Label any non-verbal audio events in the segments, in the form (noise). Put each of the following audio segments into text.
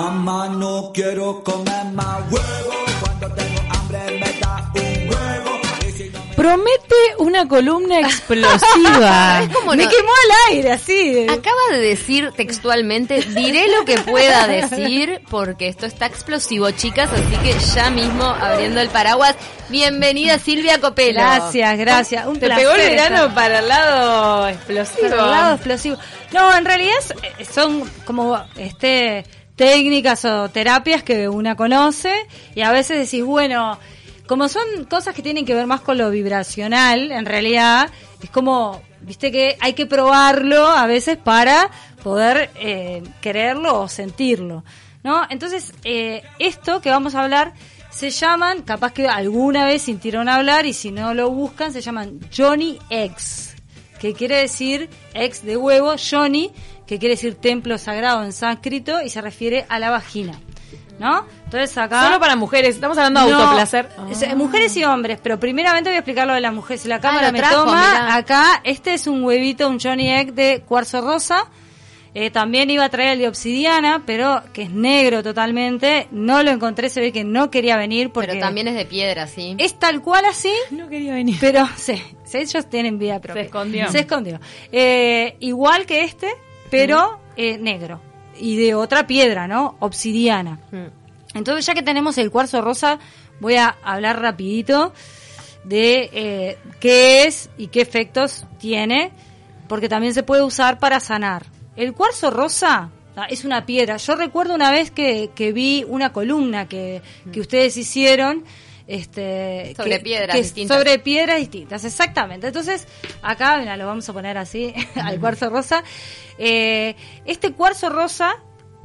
Mamá, no quiero comer más huevo. Cuando tengo hambre me da un huevo. Y si no me Promete una columna explosiva. (laughs) Es como Me no- quemó al aire, así. Acaba de decir textualmente, diré lo que pueda decir porque esto está explosivo, chicas, así que ya mismo abriendo el paraguas. Bienvenida Silvia Copelo. Gracias, gracias. Un Te pegó el estar- verano para el lado explosivo. Para el lado explosivo. No, en realidad son como este técnicas o terapias que una conoce y a veces decís, bueno, como son cosas que tienen que ver más con lo vibracional, en realidad es como, viste que hay que probarlo a veces para poder eh, quererlo o sentirlo, ¿no? Entonces, eh, esto que vamos a hablar se llaman, capaz que alguna vez sintieron hablar y si no lo buscan, se llaman Johnny X que quiere decir ex de huevo, Johnny, que quiere decir templo sagrado en sánscrito y se refiere a la vagina, ¿no? Entonces acá Solo para mujeres, estamos hablando de No, autoplacer. es- eh, mujeres y hombres, pero primeramente voy a explicar lo de las mujeres. Si la cámara lo me trajo, toma, mirá. acá este es un huevito, un Johnny Egg de cuarzo rosa. Eh, también iba a traer el de obsidiana, pero que es negro totalmente. No lo encontré, se ve que no quería venir porque Pero también es de piedra, ¿sí? es tal cual así. No quería venir. Pero sí, (laughs) sí, ellos tienen vida propia. Se escondió. Se escondió. Eh, igual que este, pero eh, negro. Y de otra piedra, ¿no? Obsidiana. Mm. Entonces, ya que tenemos el cuarzo rosa, voy a hablar rapidito de eh, qué es y qué efectos tiene, porque también se puede usar para sanar. El cuarzo rosa ah, es una piedra. Yo recuerdo una vez que, que vi una columna que, que ustedes hicieron. Este, Sobre que- piedras que- distintas. Sobre piedras distintas, exactamente. Entonces, acá, mira, lo vamos a poner así, (laughs) al cuarzo rosa. Eh, este cuarzo rosa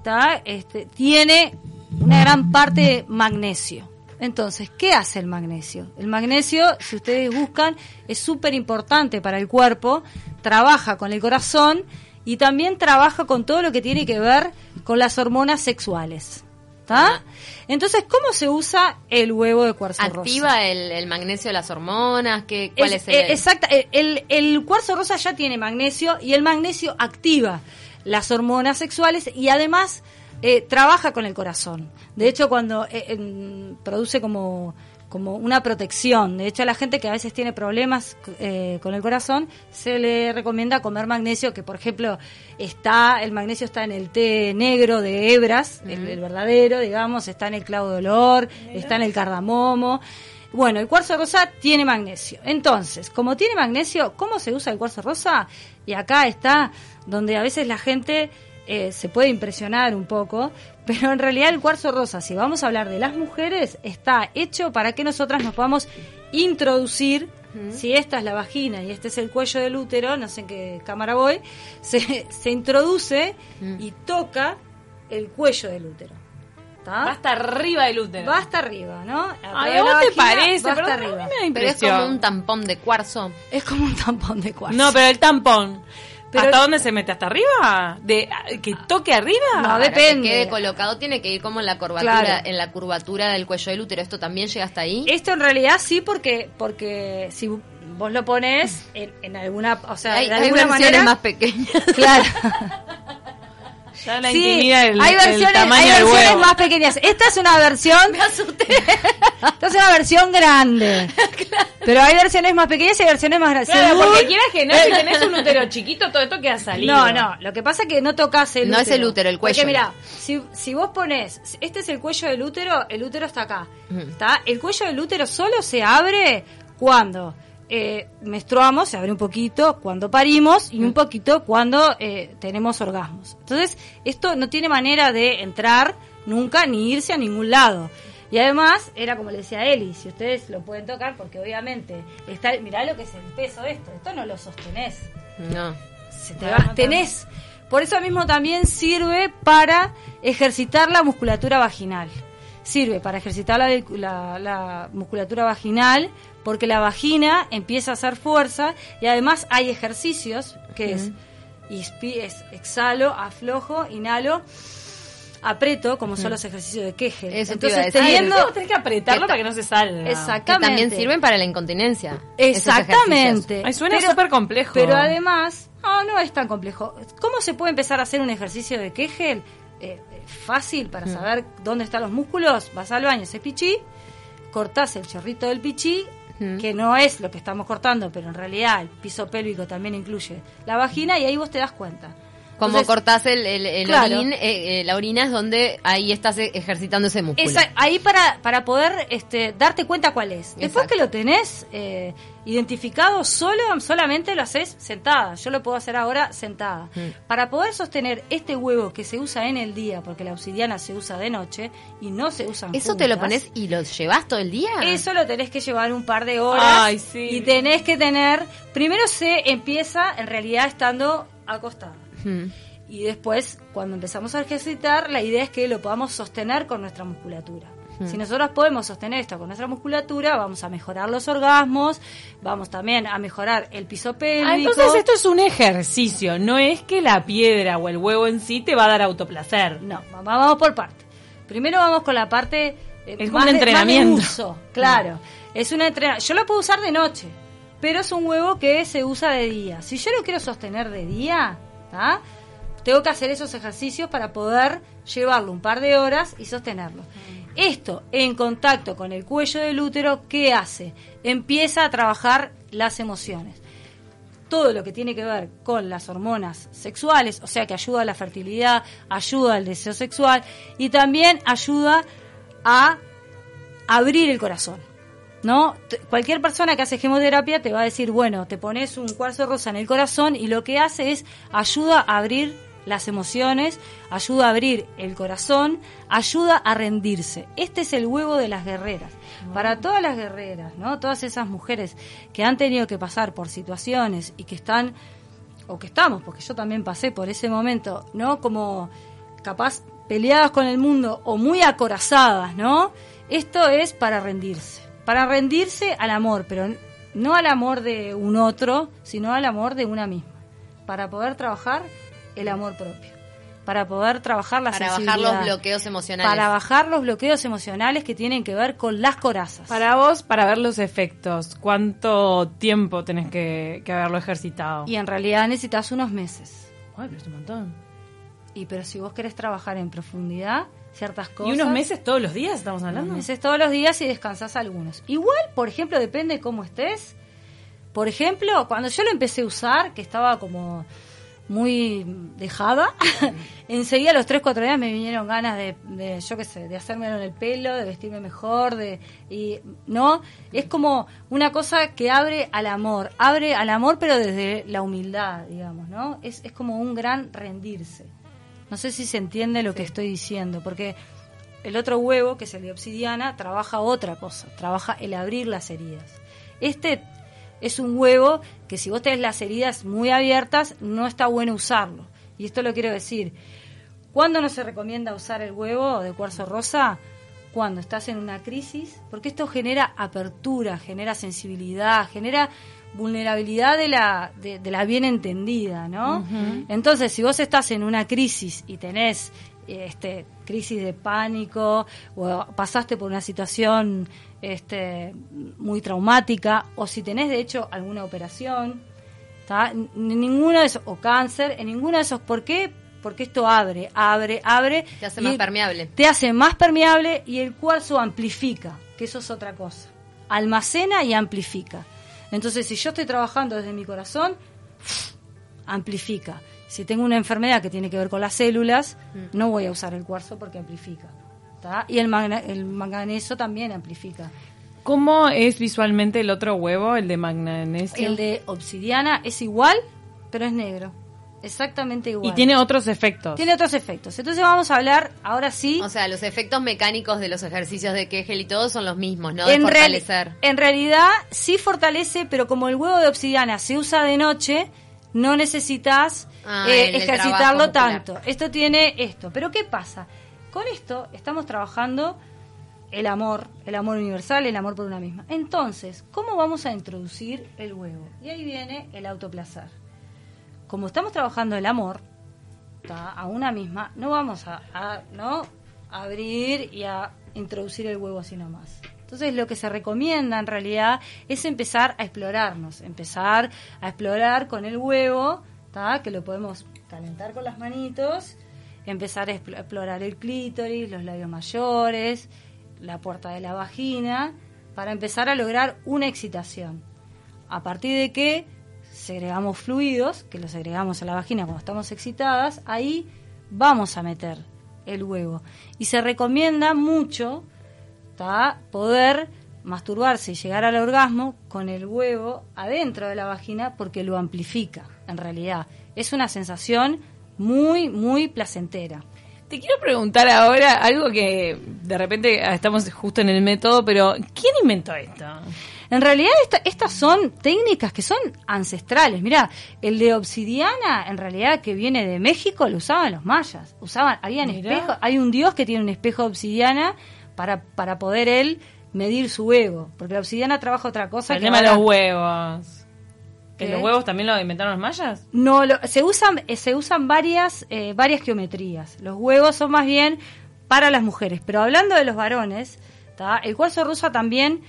¿tá? este, tiene una gran parte de magnesio. Entonces, ¿qué hace el magnesio? El magnesio, si ustedes buscan, es súper importante para el cuerpo, trabaja con el corazón y también trabaja con todo lo que tiene que ver con las hormonas sexuales. ¿Tá? Entonces, ¿cómo se usa el huevo de cuarzo rosa? ¿Activa el, el magnesio de las hormonas? ¿Qué, ¿Cuál es, Es- el...? eh, exacta, eh, el, el cuarzo rosa ya tiene magnesio y el magnesio activa las hormonas sexuales y además eh, trabaja con el corazón. De hecho, cuando eh, produce como, como una protección. De hecho, a la gente que a veces tiene problemas eh, con el corazón, se le recomienda comer magnesio, que por ejemplo, está el magnesio está en el té negro de hebras, el, el verdadero, digamos, está en el clavo de olor, está en el cardamomo. Bueno, el cuarzo rosa tiene magnesio. Entonces, como tiene magnesio, ¿cómo se usa el cuarzo rosa? Y acá está donde a veces la gente eh, se puede impresionar un poco, pero en realidad el cuarzo rosa, si vamos a hablar de las mujeres, está hecho para que nosotras nos podamos introducir, si esta es la vagina y este es el cuello del útero, no sé en qué cámara voy, (laughs) se, se introduce y toca el cuello del útero. ¿tá? Va hasta arriba del útero. Va hasta arriba, ¿no? Ay, Arriba ¿a de vos la te vagina, parece? Va hasta arriba. Pero es como un tampón de cuarzo. Es como un tampón de cuarzo. No, pero el tampón. Pero- ¿Hasta dónde se mete? ¿Hasta arriba? ¿De que toque arriba? No, depende. que quede colocado tiene que ir como en la curvatura, Claro. en la curvatura del cuello del útero. ¿Esto también llega hasta ahí? Esto en realidad sí, porque porque si vos lo pones en, en alguna, o sea, hay de hay alguna versiones manera, más pequeñas. claro. (laughs) Ya la Sí, el, hay versiones, hay versiones más pequeñas. Esta es una versión. (laughs) Me asusté. Esta es una versión grande. (laughs) Pero hay versiones más pequeñas y hay versiones más grandes. Claro, porque quieras que no, si (laughs) tenés un útero chiquito, todo esto queda salido. No, no, lo que pasa es que no tocas el No útero. es el útero, el cuello. Porque mira, si, si vos pones, este es el cuello del útero, el útero está acá. ¿Está? El cuello del útero solo se abre cuando eh, menstruamos, se abre un poquito, cuando parimos y un poquito cuando eh, tenemos orgasmos. Entonces, esto no tiene manera de entrar nunca ni irse a ningún lado. Y además, era como le decía Eli, si ustedes lo pueden tocar, porque obviamente, está, mirá lo que es el peso de esto, esto no lo sostenés No. se te va, tenés. Por eso mismo también sirve para ejercitar la musculatura vaginal. Sirve para ejercitar la, la- la musculatura vaginal porque la vagina empieza a hacer fuerza y además hay ejercicios que es, inspi- es exhalo, aflojo, inhalo, aprieto, como son los ejercicios de Kegel. Eso Entonces, teniendo... Tenés que apretarlo Que para que no se salga. Que Exactamente. también sirven para la incontinencia. Exactamente. Ay, suena súper complejo. Pero además, no, no es tan complejo. ¿Cómo se puede empezar a hacer un ejercicio de Kegel? eh, eh, fácil para saber dónde están los músculos, vas al baño, ese pichí, cortás el chorrito del pichí, Que no es lo que estamos cortando, pero en realidad el piso pélvico también incluye la vagina y ahí vos te das cuenta. Como Entonces, cortás el, el, el Claro. orín, eh, eh, la orina es donde ahí estás e- ejercitando ese músculo. Esa- ahí para, para poder este, darte cuenta cuál es. Después que lo tenés eh, identificado, solo solamente lo haces sentada. Yo lo puedo hacer ahora sentada. Mm. Para poder sostener este huevo que se usa en el día, porque la obsidiana se usa de noche y no se usan ¿Eso te lo pones y lo llevas todo el día? Eso lo tenés que llevar un par de horas Ay, sí. y tenés que tener, primero se empieza en realidad estando acostada. Mm. Y después, cuando empezamos a ejercitar, la idea es que lo podamos sostener con nuestra musculatura. Si nosotros podemos sostener esto con nuestra musculatura, vamos a mejorar los orgasmos, vamos también a mejorar el piso pélvico. Ah, entonces esto es un ejercicio, no es que la piedra o el huevo en sí te va a dar autoplacer. No, va- vamos por parte. Primero vamos con la parte eh, Es más un de- entrenamiento. más de uso, claro. Es un entrenamiento. Yo lo puedo usar de noche, pero es un huevo que se usa de día. Si yo lo quiero sostener de día, ¿tá? tengo que hacer esos ejercicios para poder llevarlo un par de horas y sostenerlo. Esto en contacto con el cuello del útero, ¿qué hace? Empieza a trabajar las emociones todo lo que tiene que ver con las hormonas sexuales, o sea que ayuda a la fertilidad, ayuda al deseo sexual y también ayuda a abrir el corazón. ¿No? Cualquier persona que hace gemoterapia te va a decir, bueno, te pones un cuarzo rosa en el corazón y lo que hace es ayuda a abrir las emociones, ayuda a abrir el corazón, ayuda a rendirse. Este es el huevo de las guerreras. Para todas las guerreras, ¿no? Todas esas mujeres que han tenido que pasar por situaciones y que están o que estamos, porque yo también pasé por ese momento, ¿no? Como capaz peleadas con el mundo o muy acorazadas, ¿no? Esto es para rendirse, para rendirse al amor, pero no al amor de un otro, sino al amor de una misma, para poder trabajar el amor propio, para poder trabajar la Para bajar los bloqueos emocionales. para bajar los bloqueos emocionales que tienen que ver con las corazas. Para vos, para ver los efectos, ¿cuánto tiempo tenés que, que haberlo ejercitado? Y en realidad necesitas unos meses. Ay, pero es un montón. Y pero si vos querés trabajar en profundidad ciertas cosas. ¿Y unos meses todos los días estamos unos hablando? meses todos los días y descansás algunos. Igual, por ejemplo, depende de cómo estés. Por ejemplo, cuando yo lo empecé a usar, que estaba como muy dejada, (laughs) enseguida a los 3, 4 días me vinieron ganas de, de, yo qué sé, de hacérmelo en el pelo, de vestirme mejor, de y no, es como una cosa que abre al amor, abre al amor pero desde la humildad, digamos, ¿no? Es, es como un gran rendirse. No sé si se entiende lo que estoy diciendo, porque el otro huevo, que es el de obsidiana, trabaja otra cosa, trabaja el abrir las heridas. Este es un huevo que si vos tenés las heridas muy abiertas, no está bueno usarlo. Y esto lo quiero decir. ¿Cuándo no se recomienda usar el huevo de cuarzo rosa? Cuando estás en una crisis, porque esto genera apertura, genera sensibilidad, genera vulnerabilidad de la, de, de la bien entendida, ¿no? Entonces, si vos estás en una crisis y tenés este, crisis de pánico o pasaste por una situación este, muy traumática o si tenés de hecho alguna operación, ¿tá? N- ninguno de esos, o cáncer, en ninguno de esos, ¿por qué? Porque esto abre, abre, abre. Te hace más permeable. Te hace más permeable y el cuarzo amplifica, que eso es otra cosa. Almacena y amplifica. Entonces, si yo estoy trabajando desde mi corazón, amplifica. Si tengo una enfermedad que tiene que ver con las células, Mm. no voy a usar el cuarzo porque amplifica. ¿tá? Y el, magna- el manganeso también amplifica. ¿Cómo es visualmente el otro huevo, el de magnesio? El de obsidiana es igual, pero es negro. Exactamente igual. Y tiene otros efectos. Tiene otros efectos. Entonces vamos a hablar ahora sí. O sea, los efectos mecánicos de los ejercicios de Kegel y todo son los mismos, ¿no? De en, reali- fortalecer. en realidad sí fortalece, pero como el huevo de obsidiana se usa de noche, no necesitas Ah, eh, ejercitarlo tanto. Esto tiene esto. Pero ¿qué pasa? Con esto estamos trabajando el amor, el amor universal, el amor por una misma. Entonces, ¿cómo vamos a introducir el huevo? Y ahí viene el autoplacer. Como estamos trabajando el amor a una misma, no vamos a, abrir y a introducir el huevo así nomás. Entonces lo que se recomienda en realidad es empezar a explorarnos, empezar a explorar con el huevo, que lo podemos calentar con las manitos empezar a expl- explorar el clítoris, los labios mayores, la puerta de la vagina, para empezar a lograr una excitación. A partir de que segregamos fluidos, que los agregamos a la vagina cuando estamos excitadas, ahí vamos a meter el huevo. Y se recomienda mucho ¿tá? poder masturbarse y llegar al orgasmo con el huevo adentro de la vagina porque lo amplifica, en realidad. Es una sensación muy, muy placentera. Te quiero preguntar ahora algo que de repente estamos justo en el método, pero ¿quién inventó esto? En realidad esta- estas son técnicas que son ancestrales. Mira, el de obsidiana, en realidad que viene de México, lo usaban los mayas. Usaban, habían Mirá. espejos, hay un dios que tiene un espejo de obsidiana para, para poder él medir su ego. Porque la obsidiana trabaja otra cosa. el que tema de los huevos. ¿Que los huevos también lo inventaron los mayas? No, lo- se usan, eh, se usan varias, eh, varias geometrías. Los huevos son más bien para las mujeres. Pero hablando de los varones, ¿tá? el cuarzo rosa también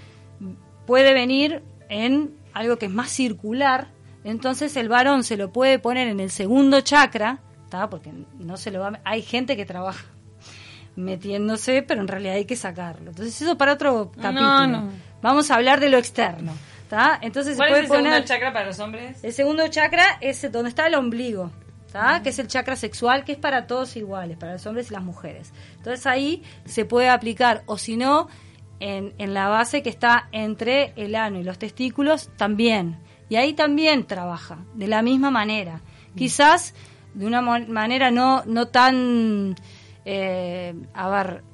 puede venir en algo que es más circular. Entonces el varón se lo puede poner en el segundo chakra, ¿tá? porque no se lo va. a- Hay gente que trabaja metiéndose, pero en realidad hay que sacarlo. Entonces eso para otro capítulo. no. Vamos a hablar de lo externo. ¿tá? Entonces se ¿Cuál puede es el segundo chakra para los hombres? el segundo chakra es donde está el ombligo, ¿tá? que es el chakra sexual, que es para todos iguales, para los hombres y las mujeres. Entonces ahí se puede aplicar, o si no, en, en la base que está entre el ano y los testículos también. Y ahí también trabaja, de la misma manera. Quizás de una manera no, no tan, eh, a ver,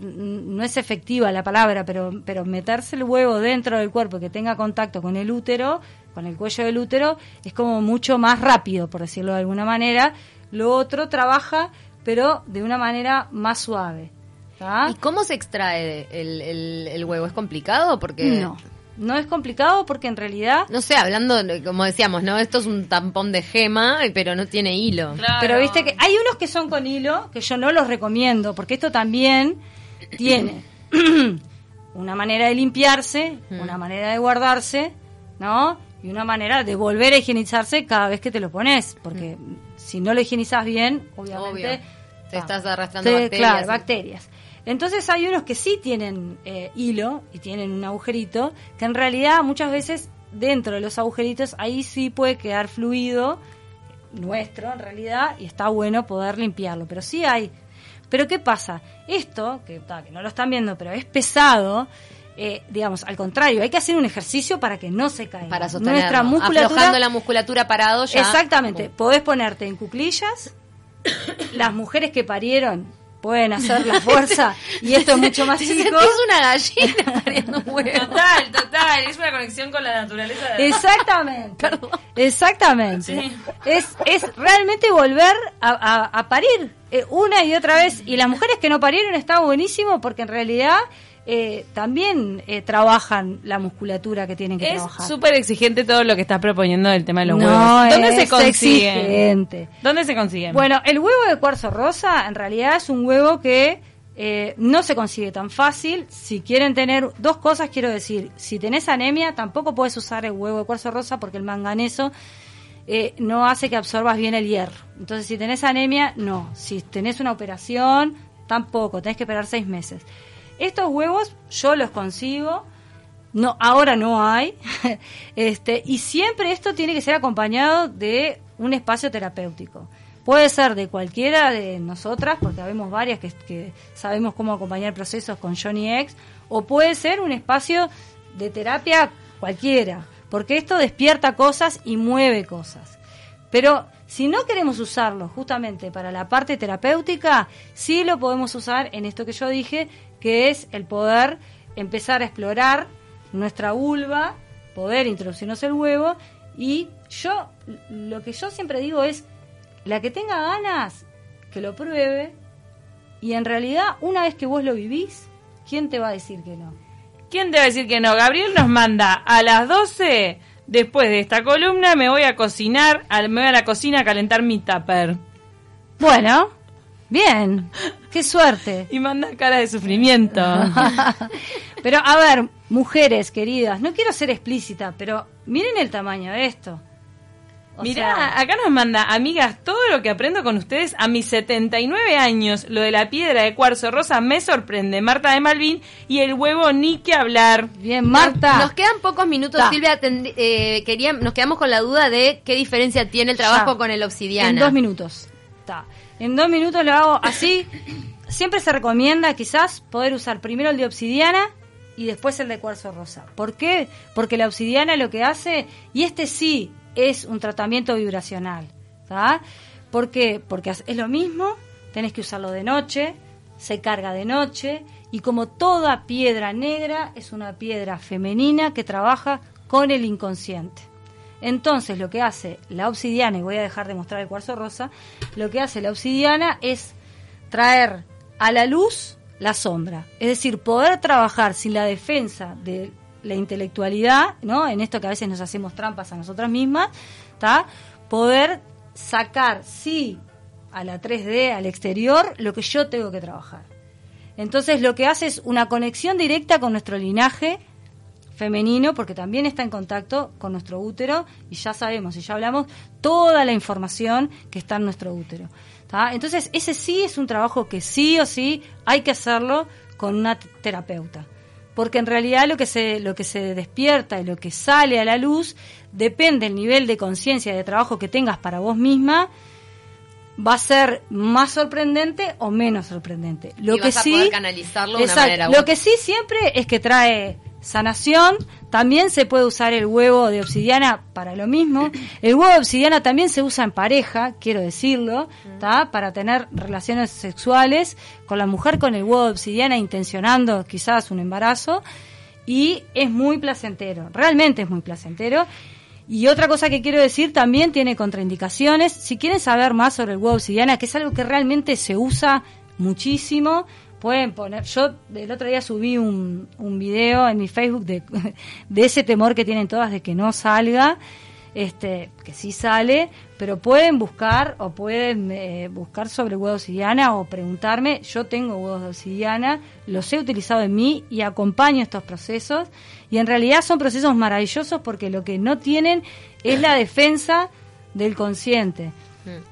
no es efectiva la palabra, pero, pero meterse el huevo dentro del cuerpo que tenga contacto con el útero, con el cuello del útero, es como mucho más rápido, por decirlo de alguna manera. Lo otro trabaja, pero de una manera más suave. ¿Tá? ¿Y cómo se extrae el, el- el huevo? ¿Es complicado? Porque No, no es complicado porque en realidad... No sé, hablando, como decíamos, ¿no? Esto es un tampón de gema, pero no tiene hilo. Pero viste que hay unos que son con hilo, que yo no los recomiendo, porque esto también tiene (coughs) una manera de limpiarse, una manera de guardarse, ¿no? Y una manera de volver a higienizarse cada vez que te lo pones, porque si no lo higienizas bien, obviamente... Obvio. Te ah, estás arrastrando te- bacterias. Claro, bacterias. Entonces hay unos que sí tienen eh, hilo y tienen un agujerito, que en realidad muchas veces dentro de los agujeritos ahí sí puede quedar fluido nuestro en realidad y está bueno poder limpiarlo, pero sí hay. Pero ¿qué pasa? Esto, que, que no lo están viendo, pero es pesado, eh, digamos, al contrario, hay que hacer un ejercicio para que no se caiga. Para sostenerlo. Nuestra musculatura Aflojando la musculatura parado ya. Exactamente. Podés ponerte en cuclillas. Las mujeres que parieron pueden hacer la fuerza y esto es (laughs) mucho más chico. sentís una gallina (laughs) pariendo un huevo. Total, total. Es una conexión con la naturaleza. De... Exactamente. Exactamente. Es, es realmente volver a, a- a parir eh, una y otra vez. Y las mujeres que no parieron está buenísimo porque en realidad eh, también eh, trabajan la musculatura que tienen que Es trabajar. súper exigente todo lo que estás proponiendo del tema de los No, huevos. ¿Dónde es se consiguen? exigente. ¿Dónde se consiguen? Bueno, el huevo de cuarzo rosa en realidad es un huevo que eh, no se consigue tan fácil. Si quieren tener dos cosas, quiero decir, si tenés anemia, tampoco puedes usar el huevo de cuarzo rosa porque el manganeso eh, no hace que absorbas bien el hierro. Entonces, si tenés anemia, no. Si tenés una operación, tampoco. Tenés que esperar seis meses. Estos huevos yo los consigo. No, ahora no hay. (laughs) este, y siempre esto tiene que ser acompañado de un espacio terapéutico. Puede ser de cualquiera de nosotras, porque habemos varias que, que sabemos cómo acompañar procesos con Johnny X, o puede ser un espacio de terapia cualquiera, porque esto despierta cosas y mueve cosas. Pero si no queremos usarlo justamente para la parte terapéutica, sí lo podemos usar en esto que yo dije, que es el poder empezar a explorar nuestra vulva, poder introducirnos el huevo y yo lo que yo siempre digo es la que tenga ganas que lo pruebe y en realidad una vez que vos lo vivís, ¿quién te va a decir que no? ¿Quién te va a decir que no? Gabriel nos manda a las 12, después de esta columna, me voy a cocinar, me voy a la cocina a calentar mi tupper. Bueno, bien, qué suerte. Y manda cara de sufrimiento. (laughs) Pero a ver, mujeres queridas, no quiero ser explícita, pero miren el tamaño de esto. O Mirá, sea, acá nos manda, amigas, todo lo que aprendo con ustedes a mis 79 años, lo de la piedra de cuarzo rosa me sorprende. Marta de Malvin y el huevo ni que hablar. bien, Marta. Nos quedan pocos minutos, Ta. Silvia. Eh, quería- nos quedamos con la duda de qué diferencia tiene el trabajo Ya. con el obsidiana. En dos minutos. Está. En dos minutos lo hago así. Siempre se recomienda quizás poder usar primero el de obsidiana y después el de cuarzo rosa. ¿Por qué? Porque la obsidiana lo que hace, y este sí es un tratamiento vibracional. ¿Por qué? Porque es lo mismo, tenés que usarlo de noche, se carga de noche, y como toda piedra negra es una piedra femenina que trabaja con el inconsciente. Entonces lo que hace la obsidiana, y voy a dejar de mostrar el cuarzo rosa, lo que hace la obsidiana es traer a la luz la sombra. Es decir, poder trabajar sin la defensa de la intelectualidad, ¿no? En esto que a veces nos hacemos trampas a nosotras mismas, ¿está? Poder sacar, sí, a la 3D, al exterior, lo que yo tengo que trabajar. Entonces lo que hace es una conexión directa con nuestro linaje, femenino porque también está en contacto con nuestro útero y ya sabemos y ya hablamos toda la información que está en nuestro útero. ¿tá? Entonces ese sí es un trabajo que sí o sí hay que hacerlo con una terapeuta. Porque en realidad lo que se lo que se despierta y lo que sale a la luz depende del nivel de conciencia y de trabajo que tengas para vos misma va a ser más sorprendente o menos sorprendente. Lo Y que vas a sí poder canalizarlo de una Exacto. manera u Lo que sí siempre es que trae sanación. También se puede usar el huevo de obsidiana para lo mismo. (coughs) El huevo de obsidiana también se usa en pareja, quiero decirlo, ¿tá? para tener relaciones sexuales con la mujer con el huevo de obsidiana intencionando quizás un embarazo. Y es muy placentero, realmente es muy placentero. Y otra cosa que quiero decir, también tiene contraindicaciones. Si quieren saber más sobre el huevo de obsidiana, que es algo que realmente se usa muchísimo, pueden poner. Yo el otro día subí un, un video en mi Facebook (laughs) de, ese temor que tienen todas de que no salga, este, que sí sale, pero pueden buscar o pueden eh, buscar sobre huevo de obsidiana o preguntarme. Yo tengo huevos de obsidiana, los he utilizado en mí y acompaño estos procesos. Y en realidad son procesos maravillosos porque lo que no tienen es la defensa del consciente.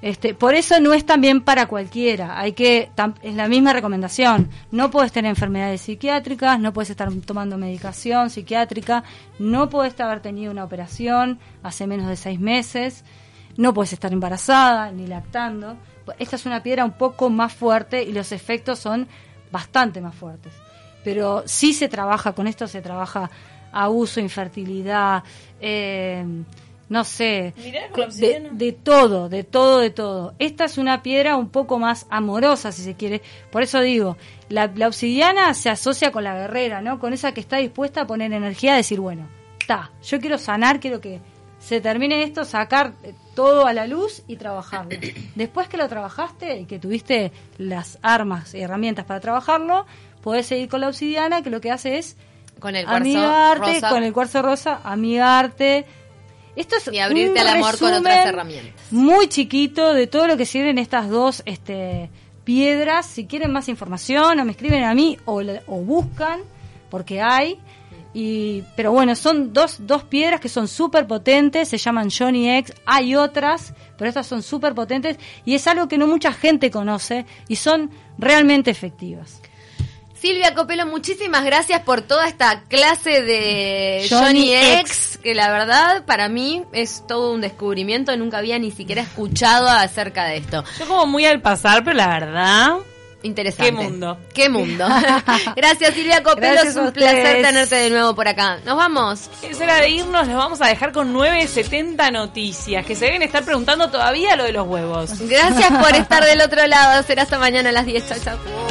Este, por eso no es también para cualquiera. Hay que es la misma recomendación. No puedes tener enfermedades psiquiátricas, no puedes estar tomando medicación psiquiátrica, no puedes haber tenido una operación hace menos de seis meses, no puedes estar embarazada ni lactando. Esta es una piedra un poco más fuerte y los efectos son bastante más fuertes. Pero sí se trabaja con esto, se trabaja abuso, infertilidad, eh, no sé, Mirá, con la de, obsidiana. de todo, de todo, de todo. Esta es una piedra un poco más amorosa, si se quiere. Por eso digo, la, la obsidiana se asocia con la guerrera, ¿no? Con esa que está dispuesta a poner energía, a decir, bueno, está, yo quiero sanar, quiero que se termine esto, sacar eh, todo a la luz y trabajarlo. (clears throat) Después que lo trabajaste y que tuviste las armas y herramientas para trabajarlo, podés seguir con la obsidiana, que lo que hace es Con el cuarzo amigarte rosa. con el cuarzo rosa, amigarte. Esto es Y abrirte un al amor con otras herramientas. Muy chiquito de todo lo que sirven estas dos este, piedras. Si quieren más información, o me escriben a mí o buscan, porque hay. Y, pero bueno, son dos, dos piedras que son súper potentes, se llaman Johnny X. Hay otras, pero estas son súper potentes y es algo que no mucha gente conoce y son realmente efectivas. Silvia Copelo, muchísimas gracias por toda esta clase de Johnny, Johnny X, que la verdad para mí es todo un descubrimiento, nunca había ni siquiera escuchado acerca de esto. Yo como muy al pasar, pero la verdad... Interesante. Qué mundo. Qué mundo. (laughs) gracias Silvia Copelo, Gracias es un placer tenerte de nuevo por acá. Nos vamos. Es hora de irnos, los vamos a dejar con 970 noticias, que se deben estar preguntando todavía lo de los huevos. Gracias por (laughs) estar del otro lado. Será hasta mañana a las 10. Chau, chau.